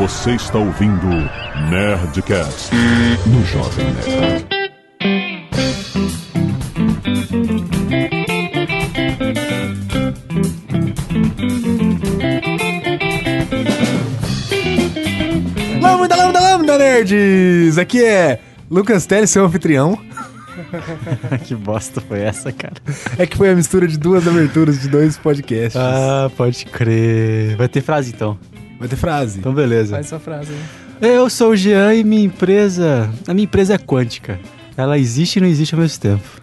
Você está ouvindo Nerdcast no Jovem Nerd. Lambda, lambda, lambda, nerds! Aqui é Lucas Teles, seu anfitrião. que bosta foi essa, cara? É que foi a mistura de duas aberturas de dois podcasts. Ah, pode crer. Vai ter frase então. Vai ter frase. Então, beleza. Faz sua frase aí. Eu sou o Jean e minha empresa. A minha empresa é quântica. Ela existe e não existe ao mesmo tempo.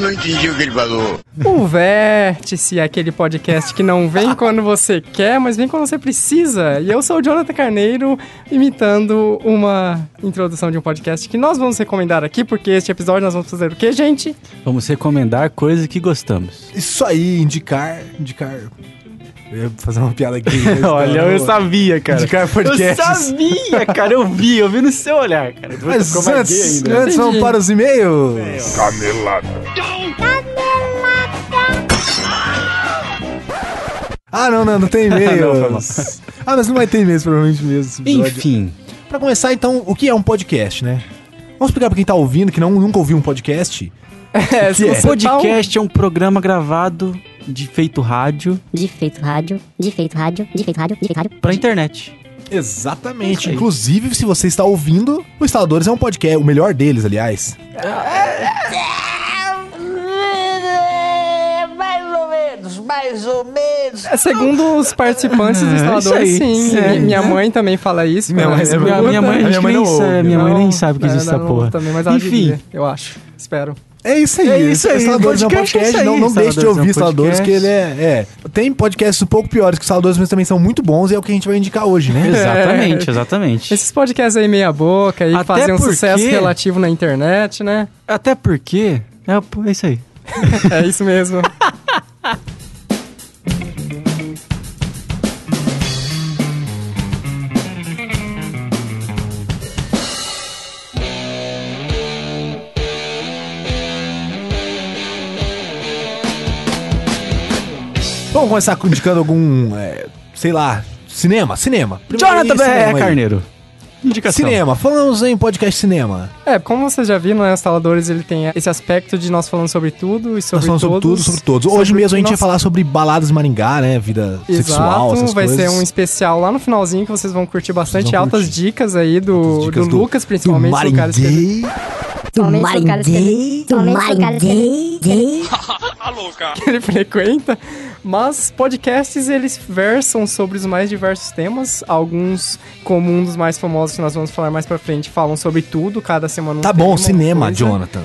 Não entendi o que ele falou. O Vértice é aquele podcast que não vem quando você quer, mas vem quando você precisa. E eu sou o Jonathan Carneiro, imitando uma introdução de um podcast que nós vamos recomendar aqui, porque este episódio nós vamos fazer o quê, gente? Vamos recomendar coisas que gostamos. Isso aí, indicar. Indicar. Eu ia fazer uma piada aqui. mas Olha, não, eu não. sabia, cara. Indicar podcasts. Eu sabia, cara. Eu vi, eu vi no seu olhar, cara. Mas Ficou mais gay antes, ainda. antes vamos para os e-mails. Canelada. Ah, não, não, não tem e-mails. ah, mas não vai ter e-mails provavelmente mesmo. Enfim, Pra começar, então, o que é um podcast, né? Vamos explicar pra quem tá ouvindo, que não, nunca ouviu um podcast. É, é? você tá um- podcast é um programa gravado de feito rádio de feito rádio, de feito rádio, de feito rádio, de feito rádio. pra internet. Exatamente. Inclusive, se você está ouvindo, o Instaladores é um podcast, o melhor deles, aliás. Mais ou menos, mais ou menos. É, segundo os participantes dos É, instaladores, isso aí. sim. É. Minha mãe também fala isso. Minha mãe- minha- minha mãe, minha mãe nem sabe, ouve. minha mãe nem Não, sabe que é, existe não, essa não, porra. Também, mas ela Enfim. devia, eu acho. Espero. É isso aí. É isso aí, Instaladores é um podcast é não, aí, não deixe de Instaladores é um ouvir Instaladores, que ele é, é. Tem podcasts um pouco piores que Instaladores, mas também são muito bons e é o que a gente vai indicar hoje, né? Exatamente, exatamente. Esses podcasts aí meia boca Até fazem um porque- sucesso relativo na internet, né? Até porque. É, é isso aí. É isso mesmo. Vamos começar com- indicando algum, é, sei lá, cinema, cinema. Primeiro Jonathan B. aí. Carneiro. Indicação. Cinema, falamos em podcast cinema. É, como vocês já viram, né, os instaladores ele tem esse aspecto de nós falando sobre tudo e sobre Nós falamos sobre tudo, todos. sobre todos. Hoje sobre mesmo a gente nós- ia falar sobre baladas de Maringá, né? Vida sexual, Exato, essas vai coisas. ser um especial lá no finalzinho que vocês vão curtir bastante vão altas curtir. dicas aí do, dicas do Lucas, do principalmente, do. Maringuei. Somente o cara escrevendo. Somente o cara que ele frequenta. Mas podcasts eles versam sobre os mais diversos temas. Alguns, como um dos mais famosos que nós vamos falar mais pra frente, falam sobre tudo, cada semana um Tá bom, cinema, coisa. Jonathan.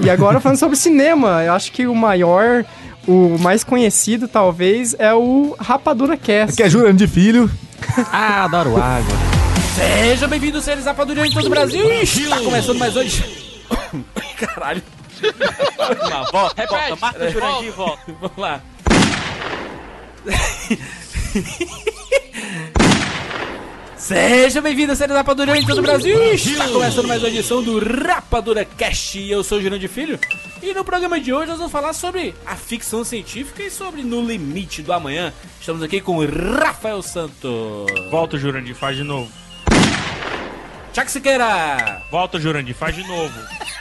E agora falando sobre cinema, eu acho que o maior, o mais conhecido talvez é o Rapadura Cast. Aqui é Jurando de Filho. Ah, adoro água. Sejam bem-vindos, seres rapadurianos de todo o Brasil. Está começando mais hoje. Caralho. Não, volta, volta, marca o Jurandir e volta. Vamos lá. Sejam bem-vindos, seres rapadurianos de todo o Brasil. Está começando mais uma edição do Rapadura Cast. Eu sou o Jurandir Filho. E no programa de hoje nós vamos falar sobre a ficção científica e sobre No Limite do Amanhã. Estamos aqui com Rafael Santos. Volta, Jurandir, faz de novo. Tchak Siqueira. Volta, Jurandir, faz de novo.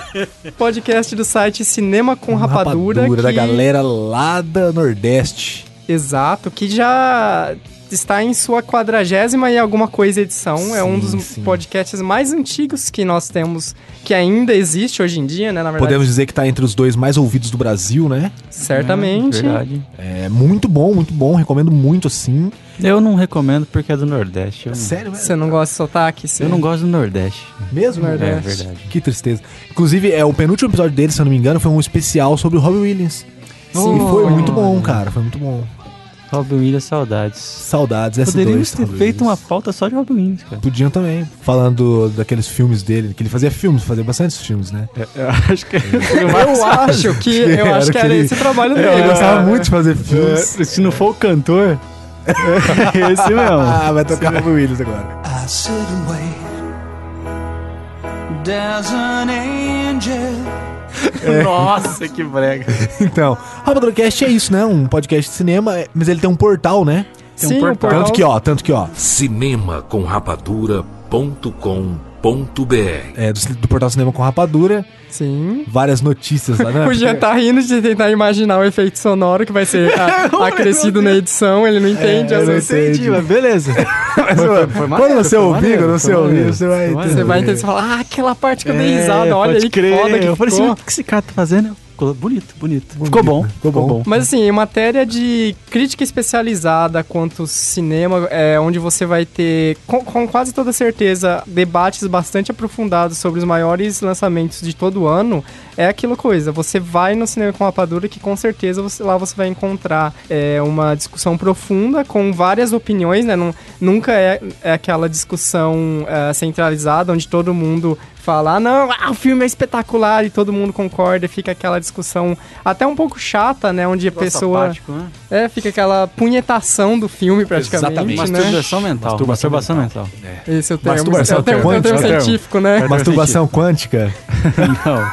podcast do site Cinema com Rapadura. da que- galera lá da Nordeste. Exato, que já está em sua quadragésima e alguma coisa edição. é um Sim, dos sim. podcasts mais antigos que nós temos, que ainda existe hoje em dia, né? Na verdade, Podemos dizer que tá entre os dois mais ouvidos do Brasil, né? certamente. Verdade. É muito bom, muito bom. Recomendo muito, assim. Eu não recomendo porque é do Nordeste. Eu, Sério, velho? Você não gosta de sotaque? Você... eu não gosto do Nordeste. Mesmo? Nordeste. É verdade. Que tristeza. Inclusive, é, o penúltimo episódio dele, se eu não me engano, foi um especial sobre o Robbie Williams. Sim, e foi foi. muito bom, cara. Foi muito bom. Robin Williams, saudades. Saudades, essa Poderíamos ter feito uma pauta só de Robin Williams, cara. Podiam também, falando daqueles filmes dele, que ele fazia filmes, fazia bastantes filmes, né? Eu acho que Eu acho que eu Era acho que era esse o trabalho É, dele. ele gostava muito de fazer filmes. se não for o cantor, esse mesmo. Ah, vai tocar Robbie Williams agora. I sit and wait Nossa, que brega. Então, Rapadura Cast é isso, né? Um podcast de cinema, é- mas ele tem um portal, né? Tem Sim, um o portal. portal- Tanto que, ó, tanto que, ó, cinemacomrapadura.com.br é do, do portal Cinema com Rapadura, Sim. várias notícias lá, né? Podia estar rindo de tentar imaginar o efeito sonoro que vai ser a- acrescido na edição, ele não entende. É, eu não. Entendi, mas beleza. Mas, Foi- quando você ouvir, quando você foi ouvir, você vai maneiro. Você vai entender. entender e falar, ah, aquela parte que eu dei É, risada, olha pode aí que crer. foda que Eu falei assim, o que esse cara tá fazendo? Ficou bonito, bonito. Ficou bom, ficou ficou bom. bom. Mas assim, em matéria de crítica especializada quanto cinema, é, onde você vai ter, com, com quase toda certeza, debates bastante aprofundados sobre os maiores lançamentos de todo ano, é aquilo coisa. Você vai no cinema com rapadura que com certeza você- lá você vai encontrar é, uma discussão profunda com várias opiniões, né? Nun- nunca é, é aquela discussão é, centralizada onde todo mundo fala, ah, não, ah, o filme é espetacular e todo mundo concorda, e fica aquela discussão até um pouco chata, né? Onde a pessoa. Apático, né? É, fica aquela punhetação do filme praticamente. Exatamente. Né? Masturbação mental. Masturbação Masturbação, mental. Esse é o termo, Masturbação é o termo, é o termo científico, né? Masturbação quântica. Não.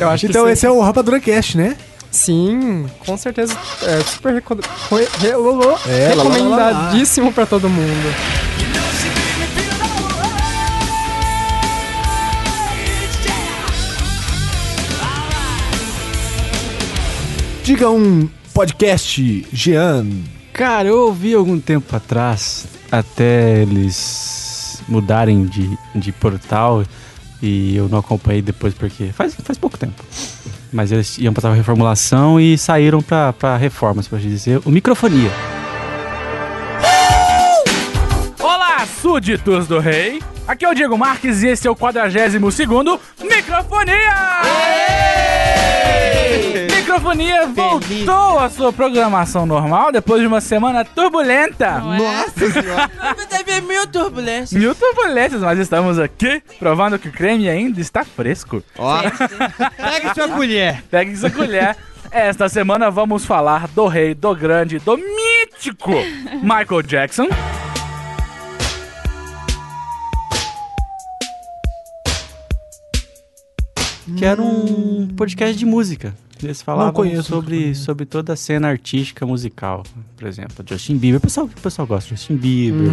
Eu acho que Então sim. esse é o Rapadura Cast, né? Sim, com certeza. É super reco- re- re- lo- lo- É, lá, lá, lá, lá, lá. recomendadíssimo pra todo mundo. Diga um podcast, Jean. Cara, eu ouvi algum tempo atrás, até eles mudarem de, de portal, e eu não acompanhei depois porque faz, faz pouco tempo. Mas eles iam passar reformulação e saíram pra, pra reforma, se pode dizer. O Microfonia. Súditos do rei. Aqui é o Diego Marques e esse é o 42º Microfonia! Microfonia voltou à sua programação normal depois de uma semana turbulenta. Nossa senhora. Teve mil turbulências. Mil turbulências, mas estamos aqui provando que o creme ainda está fresco. Ó. Pega sua colher. Pegue sua colher. Esta semana vamos falar do rei, do grande, do mítico Michael Jackson. Que era um podcast de música. Eles falavam conheço, sobre, sobre toda a cena artística musical. Por exemplo, Justin Bieber. O pessoal, o pessoal gosta de Justin Bieber,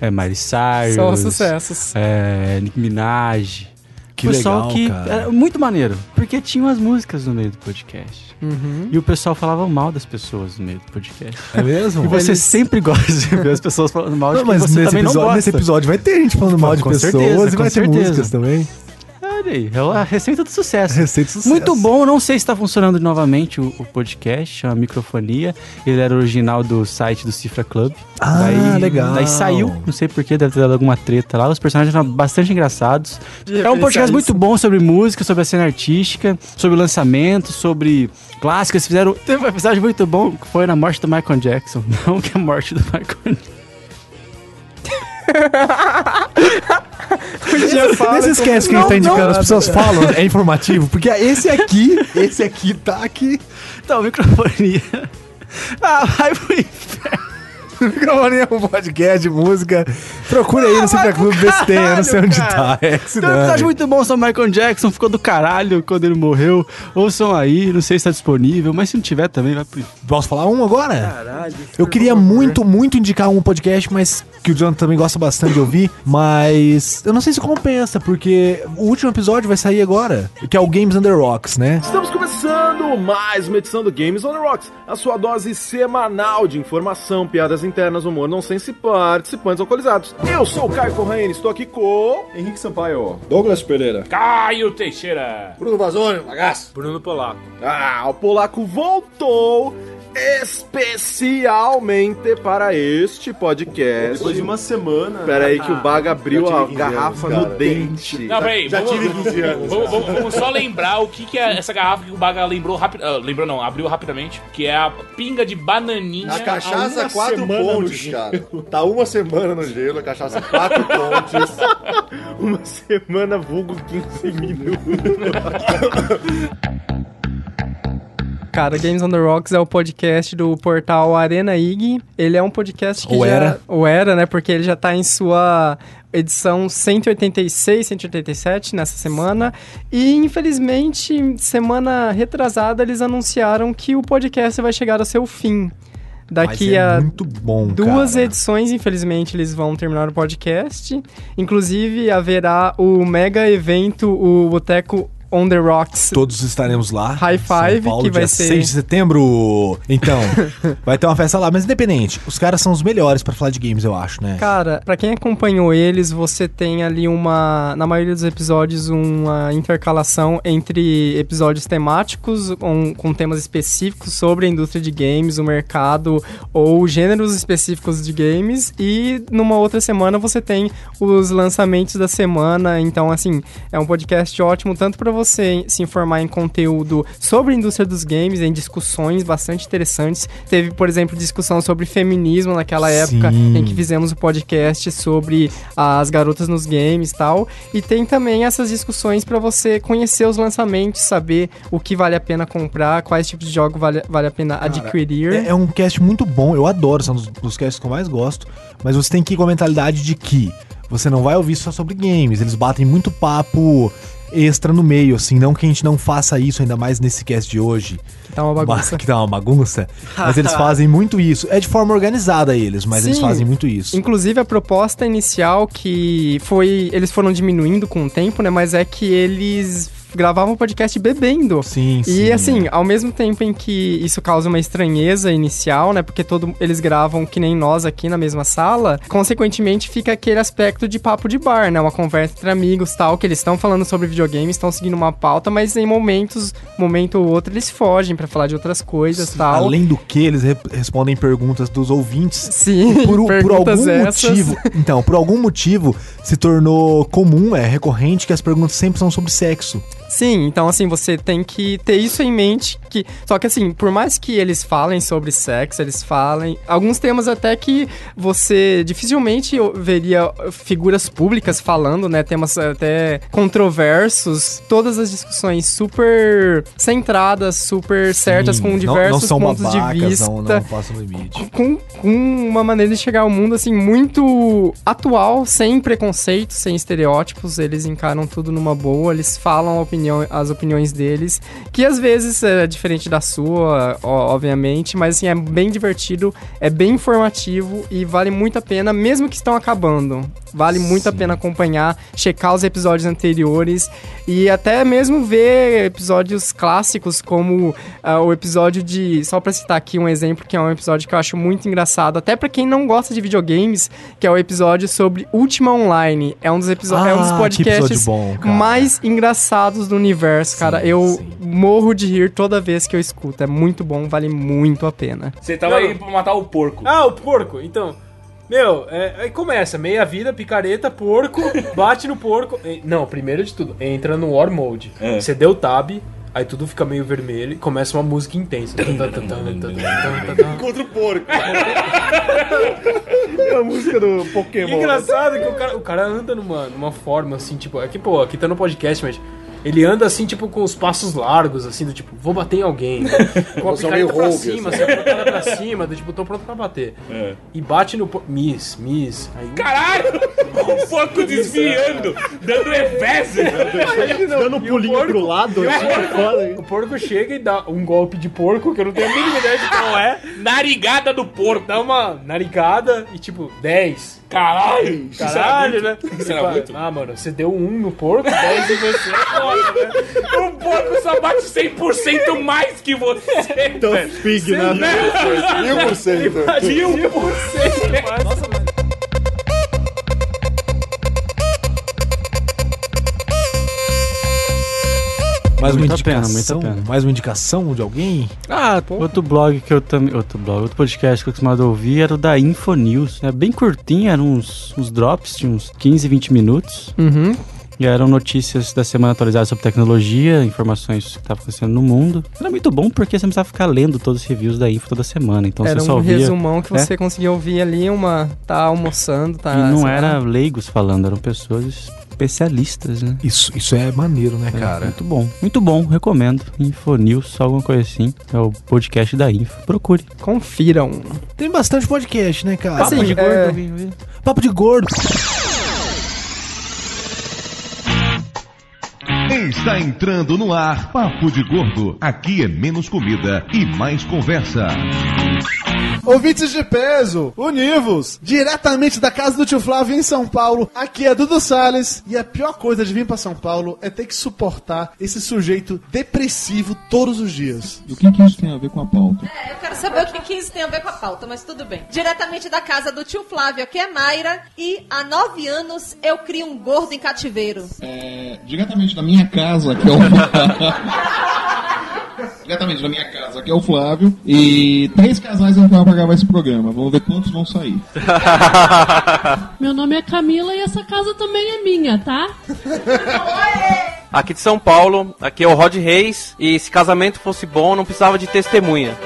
é, Miley Cyrus. Só sucessos. É, Nick Minaj. Que pessoal legal, que cara. era muito maneiro, porque tinham as músicas no meio do podcast. Uhum. E o pessoal falava mal das pessoas no meio do podcast. É mesmo? E você sempre gosta de ver as pessoas falando mal de Não, mas você nesse também não episódio, gosta. nesse episódio vai ter gente falando mal de Com pessoas certeza, e vai ter certeza. músicas também. Olha aí, é a receita do sucesso. Receita de sucesso. Muito bom, não sei se está funcionando novamente o, o podcast, chama Microfonia. Ele era original do site do Cifra Club. Ah, legal. Daí saiu, não sei porquê, deve ter dado alguma treta lá. Os personagens eram bastante engraçados. É um podcast muito bom sobre música, sobre a cena artística, sobre lançamento, sobre clássicos. Fizeram. Teve um episódio muito bom que foi na morte do Michael Jackson. Não que a morte do Michael Jackson. Nesse esquece que a gente tá indicando, as pessoas falam, é informativo, porque esse aqui, esse aqui tá aqui. Então, microfonia. Ah, vai pro inferno. Microfone é um podcast de música. Procura aí no Cifra Clube ver se tem, eu não sei onde cara. tá. É que se Tem um episódio muito bom sobre Michael Jackson, ficou do caralho quando ele morreu. Ouçam aí, não sei se tá disponível, mas se não tiver também, vai pro. Posso falar um agora? Caralho. Eu queria muito, muito indicar um podcast, mas que o Jonathan também gosta bastante de ouvir, mas eu não sei se compensa, porque o último episódio vai sair agora, que é o Games Under Rocks, né? Estamos começando mais uma edição do Games on the Rocks, a sua dose semanal de informação, piadas internas, humor nonsense e participantes alcoolizados. Eu sou o Caio Corraine, estou aqui com Henrique Sampaio, Douglas Pereira, Caio Teixeira. Bruno Vazone, bagaço. Bruno Polaco. Ah, o polaco voltou especialmente para este podcast. Depois de uma semana. Pera aí que o Baga abriu a 15 garrafa anos, no dente. Não, peraí. Já vamos, tive 15 anos. Vamos, vamos- vamos só lembrar o que, que é essa garrafa que o Baga lembrou rápido. lembrou não, abriu rapidamente. Que é a pinga de bananinha. A cachaça uma quatro pontes, cara. Tá uma semana no gelo, a cachaça quatro pontes. Uma semana vulgo 15 minutos. Cara, Games on the Rocks é o podcast do portal Arena IG. Ele é um podcast que Ou já... era. Ou era, né? Porque ele já tá em sua edição 186, 187 nessa semana. E infelizmente, semana retrasada, eles anunciaram que o podcast vai chegar ao seu fim. Daqui é a muito bom, duas cara. edições, infelizmente, eles vão terminar o podcast. Inclusive, haverá o mega evento, o Boteco on the Rocks. Todos estaremos lá. High Five, Paulo, que vai dia ser- 6 de setembro. Então, vai ter uma festa lá. Mas independente, os caras são os melhores pra falar de games, eu acho, né? Cara, pra quem acompanhou eles, você tem ali uma, na maioria dos episódios, uma intercalação entre episódios temáticos com, com temas específicos sobre a indústria de games, o mercado ou gêneros específicos de games e numa outra semana você tem os lançamentos da semana. Então, assim, é um podcast ótimo tanto pra você se informar em conteúdo sobre a indústria dos games, em discussões bastante interessantes. Teve, por exemplo, discussão sobre feminismo naquela época Sim. em que fizemos o podcast sobre as garotas nos games e tal. E tem também essas discussões pra você conhecer os lançamentos, saber o que vale a pena comprar, quais tipos de jogo vale, vale a pena adquirir. É, é um cast muito bom, eu adoro, são dos, dos casts que eu mais gosto. Mas você tem que ir com a mentalidade de que você não vai ouvir só sobre games. Eles batem muito papo extra no meio, assim. Não que a gente não faça isso, ainda mais nesse cast de hoje. Tá uma bagunça. Que tá uma bagunça. Mas eles fazem muito isso. É de forma organizada eles, mas eles Sim. fazem muito isso. Inclusive a proposta inicial que foi, eles foram diminuindo com o tempo, né, mas é que eles gravavam o podcast bebendo. Sim, sim. E assim, ao mesmo tempo em que isso causa uma estranheza inicial, né? Porque todo, eles gravam que nem nós aqui na mesma sala, consequentemente fica aquele aspecto de papo de bar, né? Uma conversa entre amigos tal, que eles estão falando sobre videogames, estão seguindo uma pauta, mas em momentos, momento ou outro, eles fogem pra falar de outras coisas tal. Além do que, eles re- respondem perguntas dos ouvintes. Sim, por, por algum essas. motivo. Então, por algum motivo se tornou comum, é recorrente que as perguntas sempre são sobre sexo. Sim, então assim, você tem que ter isso em mente que só que assim, por mais que eles falem sobre sexo, eles falem alguns temas até que você dificilmente veria figuras públicas falando, né, temas até controversos, todas as discussões super centradas, super certas Sim, com não- diversos não são pontos babacas, de vista Não, não com, com uma maneira de chegar ao mundo assim muito atual, sem preconceito, sem estereótipos. Eles encaram tudo numa boa, eles falam a opinião, as opiniões deles, que às vezes é diferente da sua, obviamente, mas assim, é bem divertido, é bem informativo e vale muito a pena, mesmo que estão acabando. Vale muito a pena acompanhar, checar os episódios anteriores e até mesmo ver episódios clássicos como ah, o episódio de, só pra citar aqui um exemplo que é um episódio que eu acho muito engraçado, até pra quem não gosta de videogames, que é o episódio sobre Ultima Online. É um dos episódios, é um dos Ah, podcasts bom, mais engraçados do universo, cara. Eu sim. morro de rir toda vez que eu escuto. É muito bom, vale muito a pena. Você tava aí pra matar o porco. Ah, o porco, então. Meu, é, aí começa, meia vida, picareta, porco, bate no porco. E- Não, primeiro de tudo, entra no War Mode. É. Você deu tab, aí tudo fica meio vermelho e começa uma música intensa. Contra o porco. é a música do E Pokémon. engraçado que o cara, o cara anda numa, numa forma assim, tipo, aqui, pô, aqui tá no podcast, mas. Ele anda assim, tipo, com os passos largos, assim, do tipo, vou bater em alguém. Com a é picareta pra rogue, cima, assim. assim, apontada pra cima, do tipo, tô pronto pra bater. E bate no. po- Miss, miss. Aí, Caralho! O porco desviando, dando reverso. Dando um pulinho pro lado, assim, fora. o porco chega e dá um golpe de porco, que eu não tenho a mínima ideia de qual é. Narigada do porco. Dá uma narigada e tipo, 10. Caralho! Caralho, né? Isso era muito? Ah, mano, você deu um no porco, 10 em você. É Nossa, né? Um porco só bate 100% mais que você. Então, pig, né? 1000%. 1000%. 1000%. 1000%. 1000%. mais uma indicação, pena, mais uma indicação de alguém? Ah, Pô. outro blog que eu também, outro blog, outro podcast que eu costumava a ouvir era o da Infonews, é né? bem curtinho, eram uns, uns drops de uns 15, 20 minutos. Uhum. E eram notícias da semana atualizadas sobre tecnologia, informações que estavam acontecendo no mundo. Era muito bom porque você não precisava ficar lendo todos os reviews da info toda semana. Então era você só um ouvia, resumão que né? você conseguia ouvir ali, uma. tá almoçando, tá. E não era leigos falando, eram pessoas especialistas, né? Isso, isso é maneiro, né, É, cara? Muito bom, muito bom, recomendo. Infonews, alguma coisa assim. É o podcast da Info. Procure. Confiram. Tem bastante podcast, né, cara? Assim, Papo de é- gordo. Papo de gordo. Está entrando no ar Papo de Gordo. Aqui é menos comida e mais conversa. Ouvintes de peso, univos, diretamente da casa do tio Flávio em São Paulo, aqui é Dudu Salles, e a pior coisa de vir pra São Paulo é ter que suportar esse sujeito depressivo todos os dias. O que, que isso tem a ver com a pauta? É, eu quero saber o que, que isso tem a ver com a pauta, mas tudo bem. Diretamente da casa do tio Flávio, aqui é Mayra, e há nove anos eu crio um gordo em cativeiro. É, diretamente da minha casa, que é o Diretamente da minha casa, que é o Flávio. E três casais entraram pra gravar esse programa. Vamos ver quantos vão sair. Meu nome é Camila e essa casa também é minha, tá? Aqui de São Paulo, aqui é o Rod Reis. E se casamento fosse bom, não precisava de testemunha.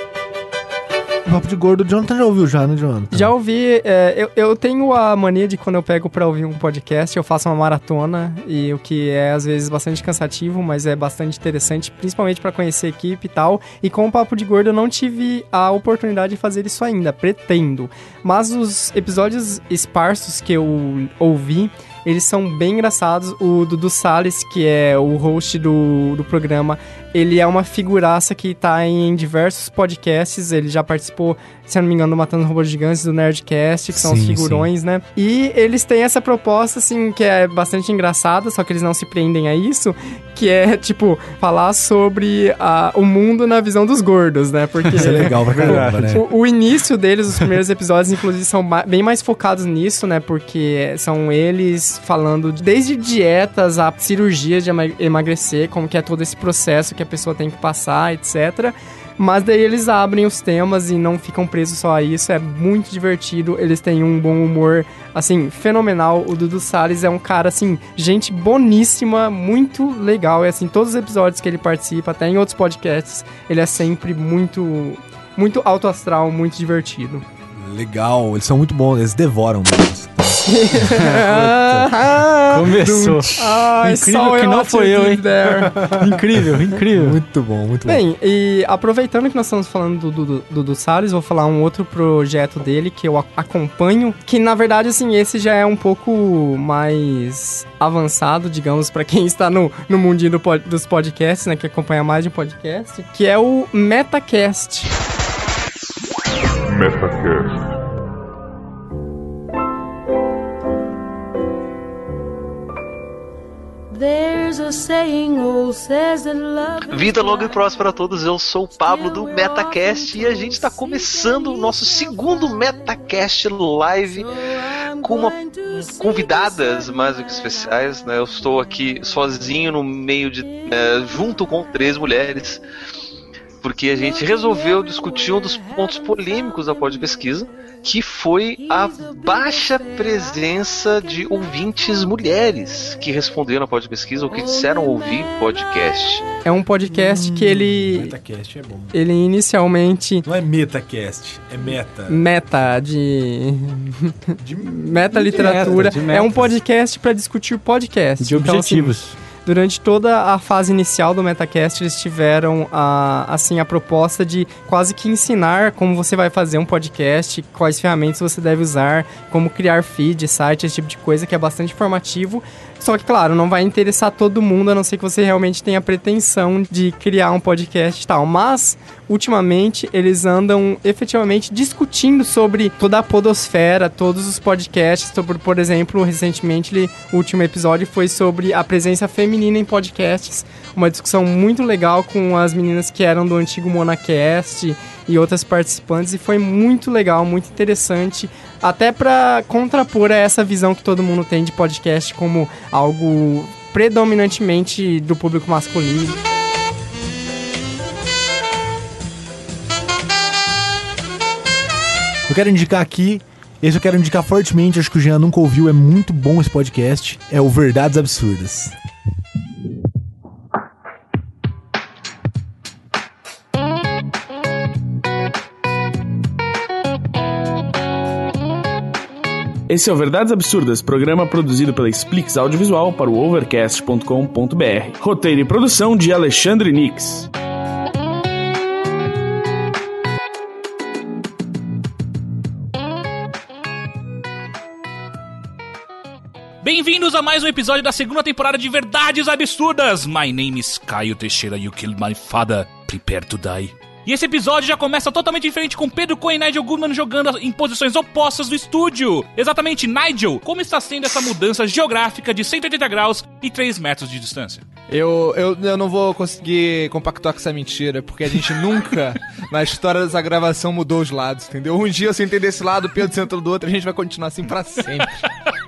Papo de Gordo, o Jonathan já ouviu já, né, Jonathan? Já ouvi, é, eu, eu tenho a mania de quando eu pego pra ouvir um podcast, eu faço uma maratona, e o que é às vezes bastante cansativo, mas é bastante interessante, principalmente pra conhecer a equipe e tal. E com o Papo de Gordo eu não tive a oportunidade de fazer isso ainda, pretendo. Mas os episódios esparsos que eu ouvi, eles são bem engraçados. O Dudu Salles, que é o host do, do programa, ele é uma figuraça que tá em diversos podcasts. Ele já participou, se eu não me engano, do Matando Robôs Gigantes, do Nerdcast, que são os Sim, figurões, né? E eles têm essa proposta, assim, que é bastante engraçada, só que eles não se prendem a isso, que é, tipo, falar sobre a, o mundo na visão dos gordos, né? Porque Isso é legal pra caramba, né? o, o início deles, os primeiros episódios, inclusive, são bem mais focados nisso, né? Porque são eles falando de- desde dietas a cirurgias de ema- emagrecer, como que é todo esse processo que a pessoa tem que passar, etc. Mas daí eles abrem os temas e não ficam presos só a isso. É muito divertido. Eles têm um bom humor, assim, fenomenal. O Dudu Salles é um cara, assim, gente boníssima, muito legal. E, assim, todos os episódios que ele participa, até em outros podcasts, ele é sempre muito, muito alto astral, muito divertido. Legal, eles são muito bons, eles devoram mesmo. Começou. Ah, I Incrível saw que não foi eu, hein? incrível, incrível. Muito bom, muito bom. Bem, e aproveitando que nós estamos falando do Dudu do, do Salles, vou falar um outro projeto dele que eu acompanho, que na verdade, assim, esse já é um pouco mais avançado, digamos, pra quem está no, no mundinho do pod- dos podcasts, né, que acompanha mais de um podcast, que é o Metacast. Metacast. Vida longa e próspera a todos, eu sou o Pablo do Metacast e a gente está começando o nosso segundo Metacast live com uma convidadas mais do que especiais, né? Eu estou aqui sozinho no meio de é, junto com três mulheres porque a gente resolveu discutir um dos pontos polêmicos da pod pesquisa, que foi a baixa presença de ouvintes mulheres que responderam a pod pesquisa ou que disseram ouvir podcast. É um podcast que ele. Metacast é bom. Ele inicialmente. Não é Metacast, é Meta. Meta de. meta literatura. de é um metas. podcast para discutir podcast. De Então, assim, objetivos. Durante toda a fase inicial do Metacast, eles tiveram a, assim, a proposta de quase que ensinar como você vai fazer um podcast, quais ferramentas você deve usar, como criar feed, site, esse tipo de coisa, que é bastante informativo. Só que, claro, não vai interessar todo mundo, a não ser que você realmente tenha pretensão de criar um podcast e tal. Mas, ultimamente, eles andam efetivamente discutindo sobre toda a podosfera, todos os podcasts. Sobre, por exemplo, recentemente, o último episódio foi sobre a presença feminina em podcasts. Uma discussão muito legal com as meninas que eram do antigo Monacast e outras participantes. E foi muito legal, muito interessante. Até para contrapor a essa visão que todo mundo tem de podcast como algo predominantemente do público masculino. Eu quero indicar aqui, esse eu quero indicar fortemente, acho que o Jean nunca ouviu, é muito bom esse podcast, é o Verdades Absurdas. Esse é o Verdades Absurdas, programa produzido pela Splix Audiovisual para o overcast.com.br. Roteiro e produção de Alexandre Nix. Bem-vindos a mais um episódio da segunda temporada de Verdades Absurdas. My name is Caio Teixeira, you killed my father. Prepare to die. E esse episódio já começa totalmente diferente com Pedro Cohen e Nigel Goodman jogando em posições opostas do estúdio. Exatamente, Nigel, como está sendo essa mudança geográfica de 180 graus e 3 metros de distância? Eu, eu, eu não vou conseguir compactuar com essa mentira, porque a gente nunca, na história dessa gravação, mudou os lados, entendeu? Um dia eu sentei desse lado, Pedro sentou do outro, a gente vai continuar assim pra sempre.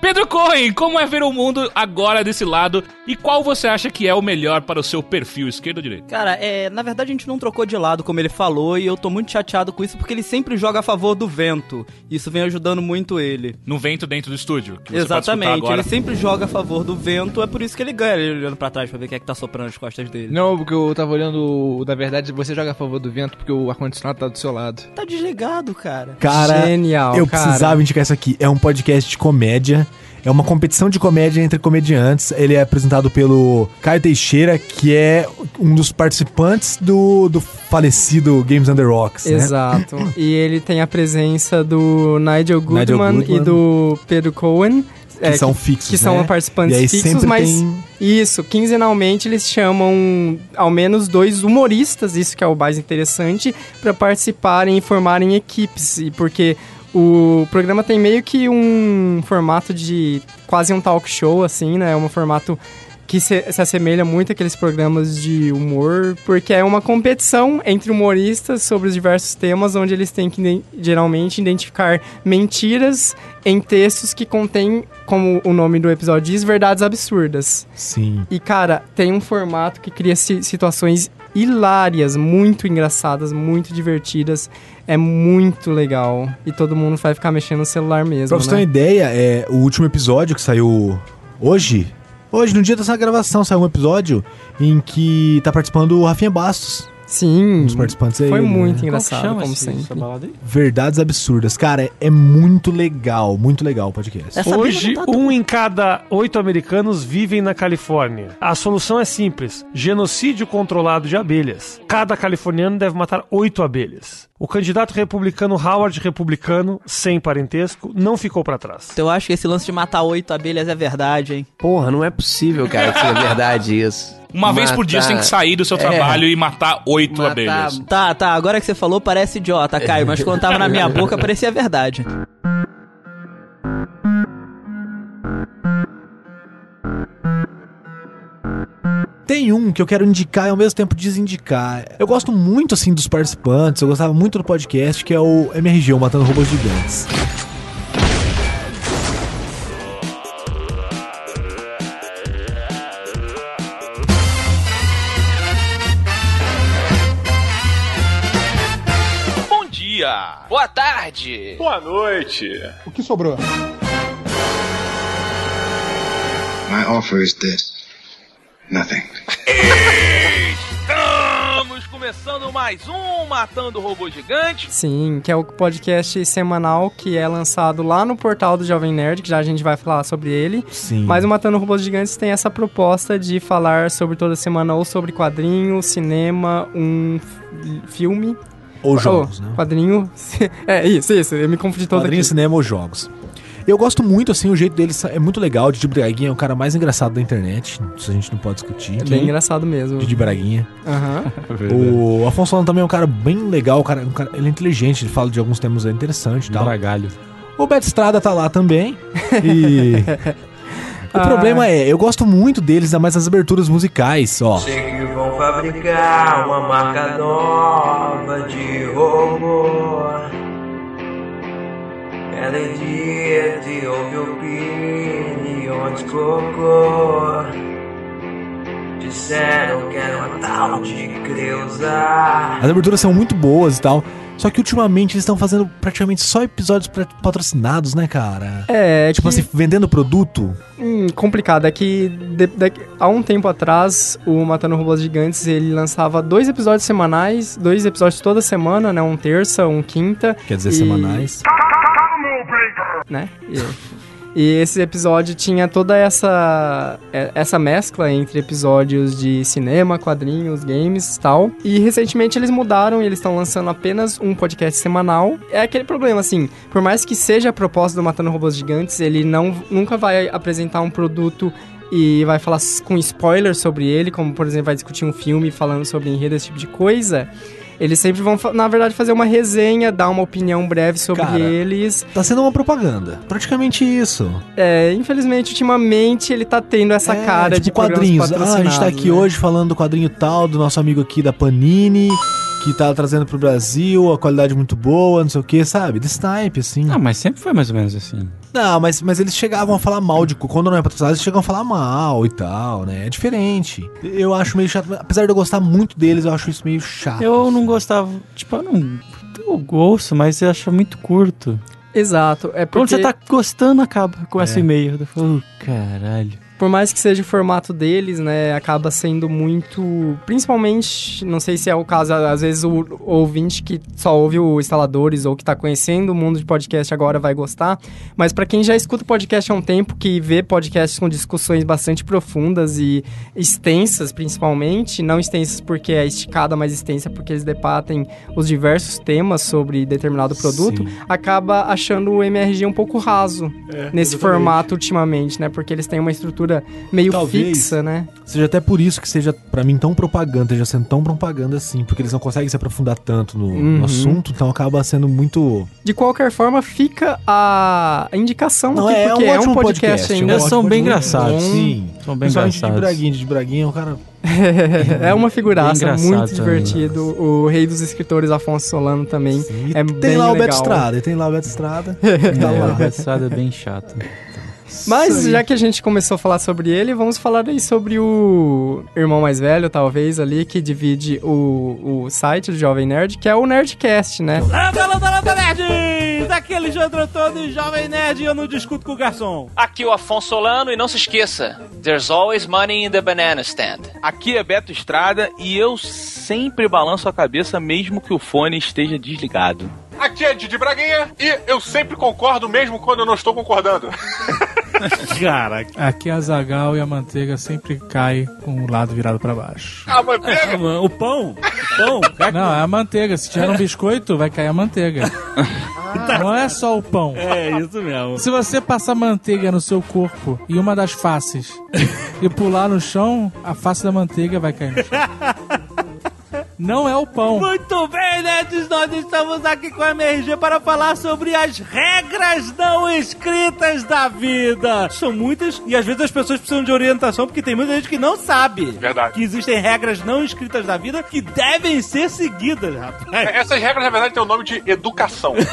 Pedro Cohen, como é ver o mundo agora desse lado e qual você acha que é o melhor para o seu perfil, esquerdo ou direito? Cara, é, na verdade a gente não trocou de lado, como ele falou, e eu tô muito chateado com isso porque ele sempre joga a favor do vento. Isso vem ajudando muito ele. No vento dentro do estúdio. que você pode Exatamente, ele sempre joga a favor do vento, é por isso que ele ganha, ele olhando pra trás pra ver quem é que tá soprando as costas dele. Não, porque eu tava olhando, na verdade, você joga a favor do vento porque o ar-condicionado tá do seu lado. Tá desligado, cara. Cara, Genial, eu cara. precisava indicar isso aqui. É um podcast de comédia. É uma competição de comédia entre comediantes. Ele é apresentado pelo Caio Teixeira, que é um dos participantes do, do falecido Games Under Rocks. né? Exato. e ele tem a presença do Nigel Goodman, Goodman. e do Pedro Cohen. Que são fixos, Que são né? participantes E aí fixos, mas. tem- Isso, quinzenalmente eles chamam ao menos dois humoristas, isso que é o mais interessante, para participarem e formarem equipes. E porque o programa tem meio que um formato de quase um talk show, assim, né? É um formato que se, se assemelha muito àqueles programas de humor, porque é uma competição entre humoristas sobre os diversos temas, onde eles têm que geralmente identificar mentiras em textos que contêm, como o nome do episódio diz, verdades absurdas. Sim. E cara, tem um formato que cria si- situações hilárias, muito engraçadas, muito divertidas. É muito legal. E todo mundo vai ficar mexendo no celular mesmo. Pra você ter uma né? ideia, é, o último episódio que saiu hoje. Hoje, no dia dessa gravação, saiu um episódio em que tá participando o Rafinha Bastos. Sim. Um dos participantes aí. Foi né? muito engraçado, como sempre. Verdades absurdas. Cara, é muito legal, muito legal o podcast. Hoje, um em cada oito americanos vivem na Califórnia. A solução é simples: genocídio controlado de abelhas. Cada californiano deve matar oito abelhas. O candidato republicano Howard Republicano, sem parentesco, não ficou pra trás. Então eu acho que esse lance de matar oito abelhas é verdade, hein? Porra, não é possível, cara, que seja verdade isso. Uma vez por dia você tem que sair do seu É. trabalho e matar oito abelhas. Tá, tá, agora que você falou parece idiota, Caio, mas quando tava na minha boca parecia verdade. Tem um que eu quero indicar e ao mesmo tempo desindicar. Eu gosto muito, assim, dos participantes, eu gostava muito do podcast, que é o MRG, o Matando Robôs Gigantes. Bom dia, boa tarde, boa noite. O que sobrou? My offer is this. Nothing. Estamos começando mais um Matando Robô Gigante. Sim, que é o podcast semanal que é lançado lá no portal do Jovem Nerd, que já a gente vai falar sobre ele. Sim. Mas o Matando Robôs Gigantes tem essa proposta de falar sobre toda semana ou sobre quadrinho, cinema, um filme. Ou jogos, Oh, né? Quadrinho. é isso, isso. Eu me confundi todo Quadrinho, aqui. cinema ou jogos. Eu gosto muito, assim, o jeito dele é muito legal. O Didi Braguinha é o cara mais engraçado da internet. Isso a gente não pode discutir. É bem engraçado mesmo. Didi Braguinha. Aham. O Afonso Solano também é um cara bem legal. Um cara, um cara- ele é inteligente, ele fala de alguns temas interessantes e tal. Bragalho. O Beto Estrada tá lá também. E. o Ah. problema é, eu gosto muito deles, ainda mais nas aberturas musicais, ó. Sei que vão fabricar uma marca nova de robô. Ela é dia de ouvir opiniões cocô. Disseram que era uma tal de Creuza. As aberturas são muito boas e tal. Só que ultimamente eles estão fazendo praticamente só episódios patrocinados, né, cara? É, Tipo que- assim, vendendo produto. Hum, complicado. É que de- de- há um tempo atrás, o Matando Robôs Gigantes, ele lançava dois episódios semanais, dois episódios toda semana, né? Um terça, um quinta. Quer dizer, e- semanais. Né? E, E esse episódio tinha toda essa é, essa mescla entre episódios de cinema, quadrinhos, games e tal. E recentemente eles mudaram e eles estão lançando apenas um podcast semanal. É aquele problema, assim, por mais que seja a proposta do Matando Robôs Gigantes, ele não, nunca vai apresentar um produto e vai falar com spoilers sobre ele, como por exemplo vai discutir um filme falando sobre enredo, esse tipo de coisa. Eles sempre vão, na verdade, fazer uma resenha, dar uma opinião breve sobre Cara, eles. Tá sendo uma propaganda. Praticamente isso. É, infelizmente, ultimamente ele tá tendo essa É, cara tipo de quadrinhos. Ah, a gente tá aqui né? hoje falando do quadrinho tal, do nosso amigo aqui da Panini, que tá trazendo pro Brasil, a qualidade muito boa, não sei o que, sabe? Desse naipe, assim. Ah, mas sempre foi mais ou menos assim. Não, mas, mas eles chegavam a falar mal de. Quando não é patrocinado, eles chegam a falar mal e tal, né? É diferente. Eu acho meio chato. Apesar de eu gostar muito deles, eu acho isso meio chato. Eu não gostava, tipo, eu não. Eu gosto, mas eu acho muito curto. Exato. É Quando porque, você tá gostando, acaba com esse É. e-mail. Eu falo, "Oh, caralho. Por mais que seja o formato deles, né, acaba sendo muito. Principalmente, não sei se é o caso, às vezes o, o ouvinte que só ouve o instaladores ou que tá conhecendo o mundo de podcast agora vai gostar. Mas para quem já escuta podcast há um tempo, que vê podcasts com discussões bastante profundas e extensas, principalmente, não extensas porque é esticada, mas extensa porque eles debatem os diversos temas sobre determinado produto, acaba achando o MRG um pouco raso É, nesse exatamente. formato ultimamente, né? Porque eles têm uma estrutura meio Talvez fixa, né? Seja até por isso que seja, pra mim, tão propaganda, já sendo tão propaganda assim, porque eles não conseguem se aprofundar tanto no, no Uhum. assunto, então acaba sendo muito. De qualquer forma, fica a indicação Não, aqui, é, porque um é um podcast, podcast, ainda. um ótimo podcast. Sim, são bem engraçados. de Braguinha, de Braguinha, o cara. é uma figuraça Bem muito também. divertido. O rei dos escritores, Afonso Solano, também. é Tem bem lá o legal. Beto Estrada, e tem lá o Beto Estrada. tá É, lá. o Beto Estrada é bem chato. Mas já que a gente começou a falar sobre ele, vamos falar aí sobre o irmão mais velho, talvez, ali, que divide o, o site do Jovem Nerd, que é o Nerdcast, né? Landa, landa, landa, nerds! Aqui é Alexandre Antônio, Jovem Nerd, e eu não discuto com o garçom. Aqui é o Afonso Solano e não se esqueça, there's always money in the banana stand. Aqui é Beto Estrada e eu sempre balanço a cabeça mesmo que o fone esteja desligado. Aqui é Didi Braguinha e eu sempre concordo mesmo quando eu não estou concordando. Cara, Aqui a Zagal e a manteiga sempre cai com o lado virado pra baixo. A manteiga? o pão? O pão? Não, é a manteiga. Se tiver um biscoito, vai cair a manteiga. Não é só o pão. É, isso mesmo. Se você passar manteiga no seu corpo e uma das faces e pular no chão, a face da manteiga vai cair no chão. Não é o pão. Muito bem, nerds, nós estamos aqui com a MRG para falar sobre as regras não escritas da vida. São muitas e às vezes as pessoas precisam de orientação porque tem muita gente que não sabe Verdade. que existem regras não escritas da vida que devem ser seguidas, rapaz. Essas regras, na verdade, têm o nome de educação.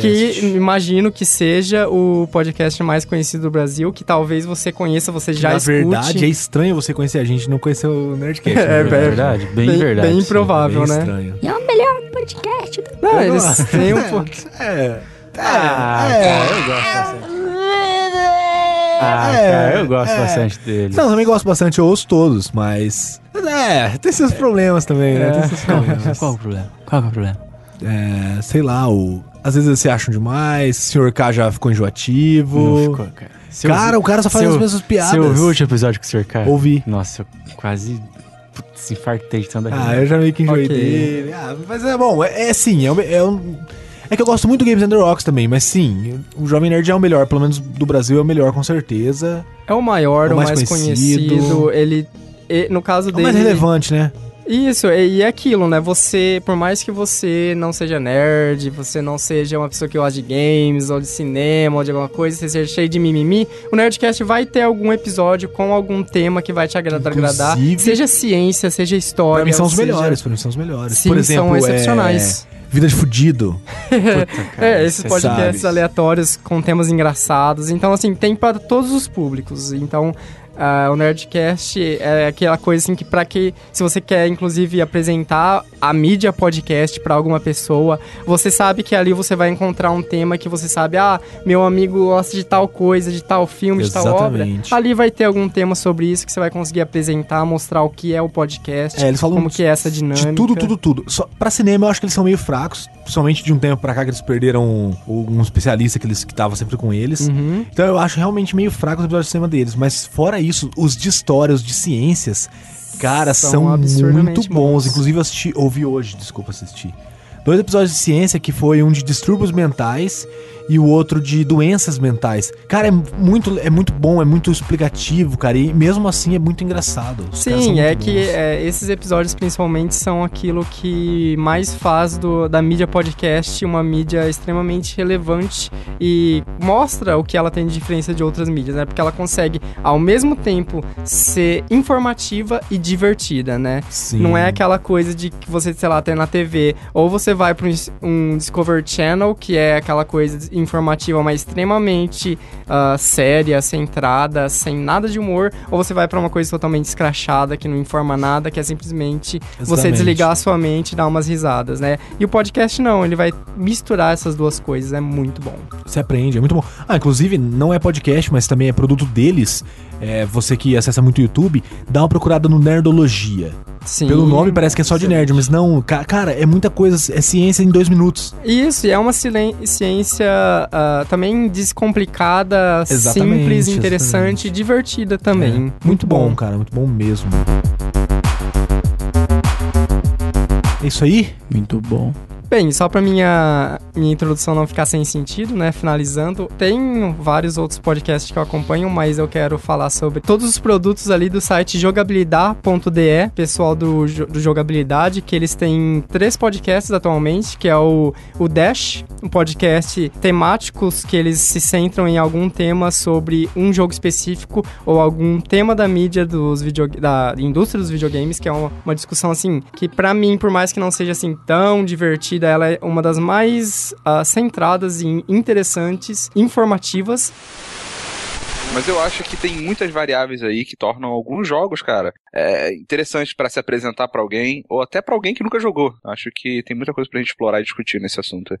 Que imagino que seja o podcast mais conhecido do Brasil, que talvez você conheça, você já Na escute. verdade, é estranho você conhecer a gente e não conhecer o Nerdcast. É, né? É verdade, bem Bem- verdade, bem sim. improvável, Bem né? estranho. É o melhor podcast do Não, eles têm um pouco. É. Ah, cara, eu gosto bastante. Ah, É, cara, eu gosto é. bastante dele. Não, também gosto bastante, eu ouço todos, mas. É, tem seus problemas também, né? É. Tem seus problemas. Qual o problema? Qual que é o problema? É, sei lá, o. Às vezes eles se acham demais, o Sr. K já ficou enjoativo. Não ficou, cara. Cara, o cara só faz as mesmas piadas. Você ouviu o último episódio com o Sr. K? Ouvi. Nossa, eu quase putz, infartei de tanta Ah, eu já meio que enjoei Ok. dele. Ah, mas é bom, é, é sim, é, um- é um. É que eu gosto muito do Games the Rocks também, mas sim, o Jovem Nerd é o melhor, pelo menos do Brasil é o melhor, com certeza. É o maior, É o mais, conhecido. Ele, e- no caso É o dele. mais relevante, né? Isso, e é aquilo, né? Você, por mais que você não seja nerd, você não seja uma pessoa que gosta de games, ou de cinema, ou de alguma coisa, você seja cheio de mimimi, o Nerdcast vai ter algum episódio com algum tema que vai te agradar, agradar seja ciência, seja história. Pra mim são os seja- melhores, pra mim são os melhores. Sim, Por exemplo, são excepcionais. é, Vida de Fudido. é, esses podcasts sabe. aleatórios com temas engraçados. Então, assim, tem para todos os públicos. Então, ah, o Nerdcast é aquela coisa assim que para que se você quer inclusive apresentar a mídia podcast pra alguma pessoa, você sabe que ali você vai encontrar um tema que você sabe, ah, meu amigo gosta de tal coisa, de tal filme, de tal obra. Exatamente. Ali vai ter algum tema sobre isso que você vai conseguir apresentar, mostrar o que é o podcast, É, eles falam como que é essa dinâmica. De tudo, tudo, tudo. Só, pra cinema, eu acho que eles são meio fracos. Principalmente de um tempo pra cá que eles perderam um, um especialista que eles que tava sempre com eles. Uhum. Então eu acho realmente meio fraco os episódios de cinema deles. Mas fora isso, os de história, os de ciências, cara, São são, muito bons. Inclusive eu assisti, ouvi hoje, desculpa assistir. Dois episódios de ciência, que foi um de distúrbios mentais e o outro de doenças mentais. Cara, é muito, é muito bom, é muito explicativo, cara. E mesmo assim é muito engraçado. Os Sim, é que é, esses episódios principalmente são aquilo que mais faz do, da mídia podcast uma mídia extremamente relevante e mostra o que ela tem de diferença de outras mídias, né? Porque ela consegue, ao mesmo tempo, ser informativa e divertida, né? Sim. Não é aquela coisa de que você, sei lá, tem na TV, ou você vai para um Discovery Channel, que é aquela coisa informativa, mas extremamente ah, séria, centrada, sem nada de humor, ou você vai pra uma coisa totalmente escrachada, que não informa nada, que é simplesmente você Exatamente. desligar a sua mente e dar umas risadas, né? E o podcast não, ele vai misturar essas duas coisas, é muito bom. Você aprende, é muito bom. Ah, inclusive, não é podcast, mas também é produto deles. É, você que acessa muito o YouTube, dá uma procurada no Nerdologia. Sim. Pelo nome parece que é só de nerd, mas não. ca- Cara, é muita coisa, é ciência em dois minutos. Isso, e é uma ciência ah, também descomplicada, Exatamente, simples, interessante exatamente. e divertida também. É, muito bom, cara, muito bom mesmo. É isso aí? Muito bom. Bem, só pra minha, minha introdução não ficar sem sentido, né? Finalizando, tem vários outros podcasts que eu acompanho, mas eu quero falar sobre todos os produtos ali do site jogabilidade.de, pessoal do, do Jogabilidade, que eles têm três podcasts atualmente, que é o, o Dash, um podcast temáticos que eles se centram em algum tema sobre um jogo específico ou algum tema da mídia dos video, da indústria dos videogames, que é uma, uma discussão assim, que pra mim, por mais que não seja assim tão divertida, ela é uma das mais ah, centradas e interessantes, informativas. Mas eu acho que tem muitas variáveis aí que tornam alguns jogos, cara, é, interessantes pra se apresentar pra alguém ou até pra alguém que nunca jogou. Acho que tem muita coisa pra gente explorar e discutir nesse assunto.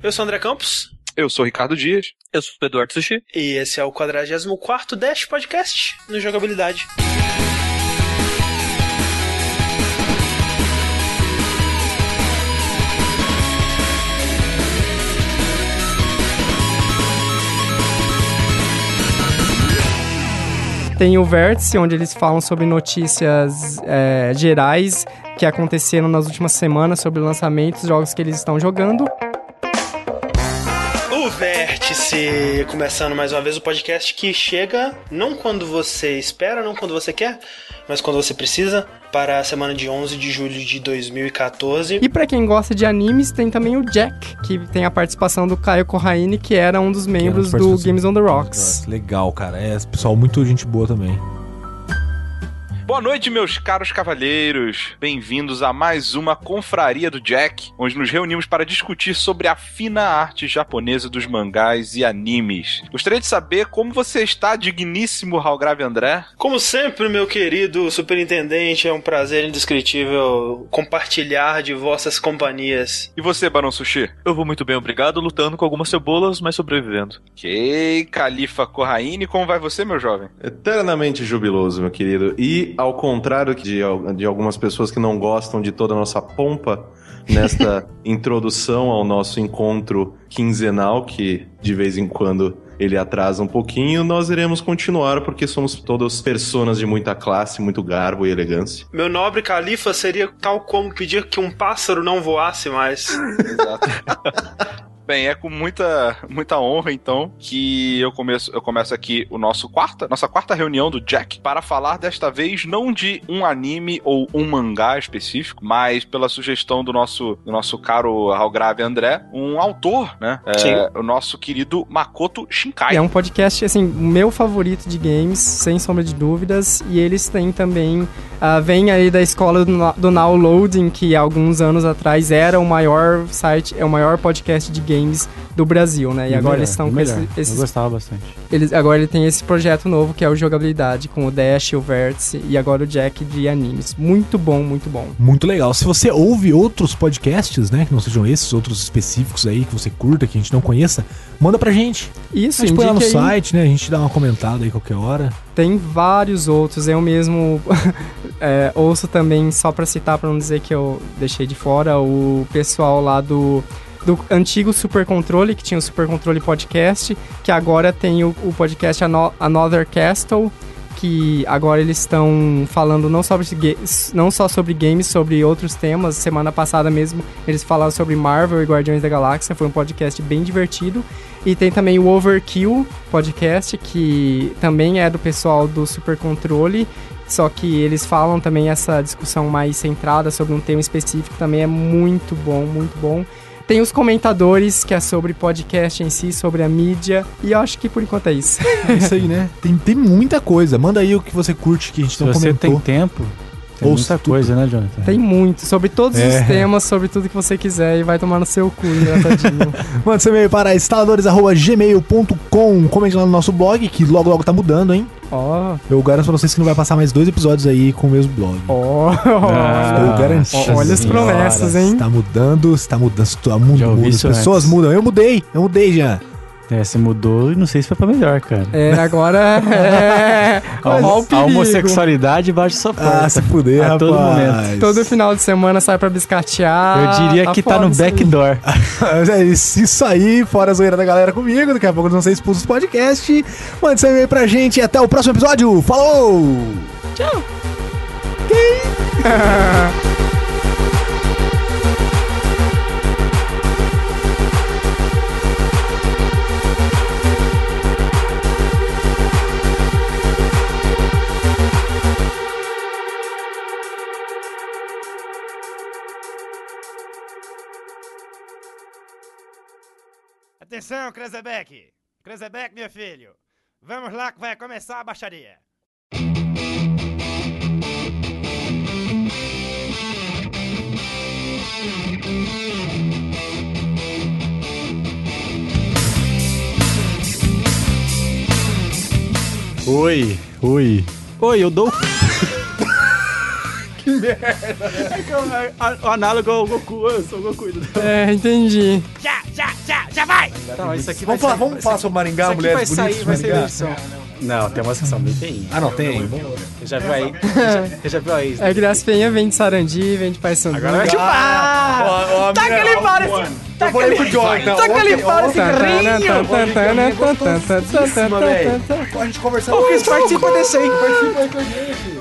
Eu sou o André Campos. Eu sou o Ricardo Dias. Eu sou o Eduardo Sushi. E esse é o 44º Dash Podcast no Jogabilidade. Tem o Vértice, onde eles falam sobre notícias é, gerais que aconteceram nas últimas semanas sobre lançamentos, jogos que eles estão jogando. Vértice, começando mais uma vez o podcast que chega não quando você espera, não quando você quer, mas quando você precisa, para a semana de 11 de julho de 2014. E pra quem gosta de animes, tem também o Jack, que tem a participação do Caio Corraine, que era um dos membros do. Games on the Rocks. Legal, cara. É, pessoal, muito gente boa também. Boa noite, meus caros cavalheiros. Bem-vindos a mais uma Confraria do Jack, onde nos reunimos para discutir sobre a fina arte japonesa dos mangás e animes. Gostaria de saber como você está, digníssimo Halgrave André. Como sempre, meu querido superintendente, é um prazer indescritível compartilhar de vossas companhias. E você, Barão Sushi? Eu vou muito bem, obrigado, lutando com algumas cebolas, mas sobrevivendo. Ok, Califa Corraine, como vai você, meu jovem? Eternamente jubiloso, meu querido. E ao contrário de, de algumas pessoas que não gostam de toda a nossa pompa nesta introdução ao nosso encontro quinzenal, que de vez em quando ele atrasa um pouquinho, nós iremos continuar porque somos todas personas de muita classe, muito garbo e elegância. Meu nobre califa seria tal como pedir que um pássaro não voasse mais. Bem, é com muita, muita honra, então, que eu começo, eu começo aqui o nosso quarta, nossa quarta reunião do Jack para falar desta vez não de um anime ou um mangá específico, mas pela sugestão do nosso, do nosso caro Halgrave André, um autor, né? É, Sim. o nosso querido Makoto Shinkai. É um podcast, assim, meu favorito de games, sem sombra de dúvidas. E eles têm também. ah, vem aí da escola do, do Now Loading, que alguns anos atrás era o maior site, é o maior podcast de games games do Brasil, né? E, E agora melhor, eles estão com melhor. esse, esses Eu gostava bastante. eles, agora ele tem esse projeto novo que é o Jogabilidade, com o Dash, o Vértice e agora o Jack de animes. Muito bom, muito bom. Muito legal. Se você ouve outros podcasts, né, que não sejam esses, outros específicos aí que você curta, que a gente não conheça, manda pra gente. Isso, a gente põe lá no aí. site, né? A gente dá uma comentada aí qualquer hora. Tem vários outros, eu mesmo é, ouço também, só pra citar, pra não dizer que eu deixei de fora, o pessoal lá do, do antigo Super Controle, que tinha o Super Controle Podcast, que agora tem o, o podcast Ano- Another Castle, que agora eles estão falando não, sobre, não só sobre games, sobre outros temas. Semana passada mesmo eles falaram sobre Marvel e Guardiões da Galáxia, foi um podcast bem divertido. E tem também o Overkill podcast, que também é do pessoal do Super Controle, só que eles falam também essa discussão mais centrada sobre um tema específico, também é muito bom, muito bom. Tem os comentadores, que é sobre podcast em si, sobre a mídia, e eu acho que por enquanto é isso. É isso aí, né? Tem, tem muita coisa. Manda aí o que você curte que a gente Se não você comentou. tem tempo, tem Ouça muita coisa, né, Jonathan? Tem muito, sobre todos É. os temas, sobre tudo que você quiser, e vai tomar no seu cu, engraçadinho. Manda seu e-mail para instaladores.gmail.com. Comente lá no nosso blog, que logo logo tá mudando, hein? Ó. Eu garanto pra vocês que não vai passar mais dois episódios aí com o mesmo blog. Ó. Estou garantindo. Olha as promessas, hein? Está mudando, está mudando, está mundo Já ouvi muda, as pessoas antes. mudam. Eu mudei, eu mudei já. É, você mudou e não sei se foi pra melhor, cara. É, agora é. A, homo- homossexualidade bate sua porta. Ah, se puder, a todo rapaz. momento. Todo final de semana sai pra biscatear. Eu diria que tá no isso aí. backdoor. É isso isso aí, fora a zoeira da galera comigo. Daqui a pouco eles vão ser expulsos do podcast. Mande seu e-mail pra gente e até o próximo episódio. Falou! Tchau! Atenção, Krezebeck! Krezebeck, meu filho! Vamos lá que vai começar a baixaria! Oi, oi. Oi, eu dou. Que merda! O análogo ao Goku, eu sou o Goku. É, entendi. Já, já, já, já vai! Não, isso aqui Vamos vai falar, sair- vamos falar sobre Maringá, isso aqui mulheres vai sair, vai sair Maringá? Não, tem umas que são bem feinhas. Ah, não, tem? Você já viu aí? Você já, viu aí? É que das feinhas vem de Sarandi, vem de Paysandu. Agora vai chupar! Taca ali fora esse... Eu falei pro Jonathan. Taca ali fora esse Tantana, rinho! tantana, gostosíssima, velho. A gente conversando. Ô, Cris, participa desse aí. Participa aí com a gente.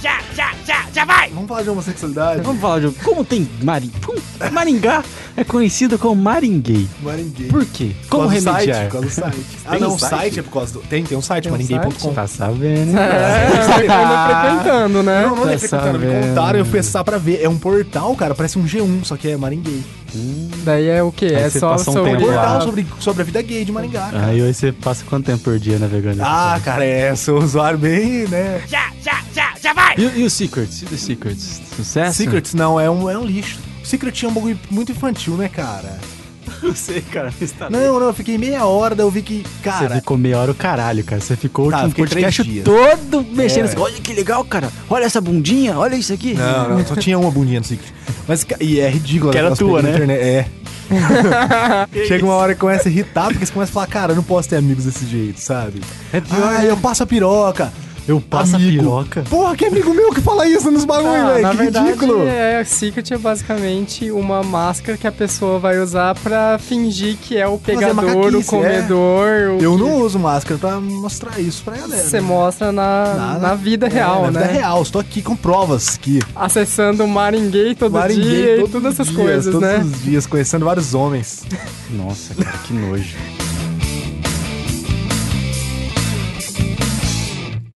Já, já, já, já vai! Vamos falar de homossexualidade? Vamos falar de como tem Maring... como- Maringá é conhecido como Maringuei. Maringuei. Por quê? Como Por causa do remediar? site, por causa do site. Ah, Tem não, um o site é por causa do... Tem, tem um site, um maringuei.com. Tá sabendo? É, você anda frequentando, né? Não, não é Tá frequentando, me contaram, eu fui acessar pra ver. É um portal, cara, parece um G1, só que é maringuei. Daí é o quê? Aí É só um sobre... tempo lá. Portal sobre, sobre a vida gay de Maringá, cara. Aí hoje você passa quanto tempo por dia navegando? Ah, cara, é, sou um usuário bem, né? Já, já, já, já vai! E, e os Secrets? E os Secrets? Sucesso? Secrets não, é um, é um lixo. Secret é um bagulho muito infantil, né, cara? Não sei, cara. Você tá Não, não, eu fiquei meia hora, daí eu vi que, Você cara... ficou meia hora o caralho, cara. Você ficou Tá, fiquei três podcast dias. todo mexendo É. assim. Olha que legal, cara. Olha essa bundinha, olha isso aqui. Não, não, só tinha uma bundinha no Secret. Mas, e é ridículo. Que era tua, né? internet. É. Chega uma hora que começa a irritar, porque você começa a falar, cara, eu não posso ter amigos desse jeito, sabe? É pior, Ah, eu passo a piroca. Eu passo Amigo. a piroca. Porra, que amigo meu que fala isso nos bagulho, Ah, velho. na Que verdade, ridículo. é, Secret é basicamente uma máscara que a pessoa vai usar pra fingir que é o pegador, o macaquice, comedor. o Eu que não uso máscara pra mostrar isso pra galera. Você mostra na, na, vida É, real, na né? vida real, estou aqui com provas aqui. Acessando o Maringuei todo Maringuei dia todos e todas essas dias, coisas, todos né? os dias, conhecendo vários homens. Nossa, cara, que nojo.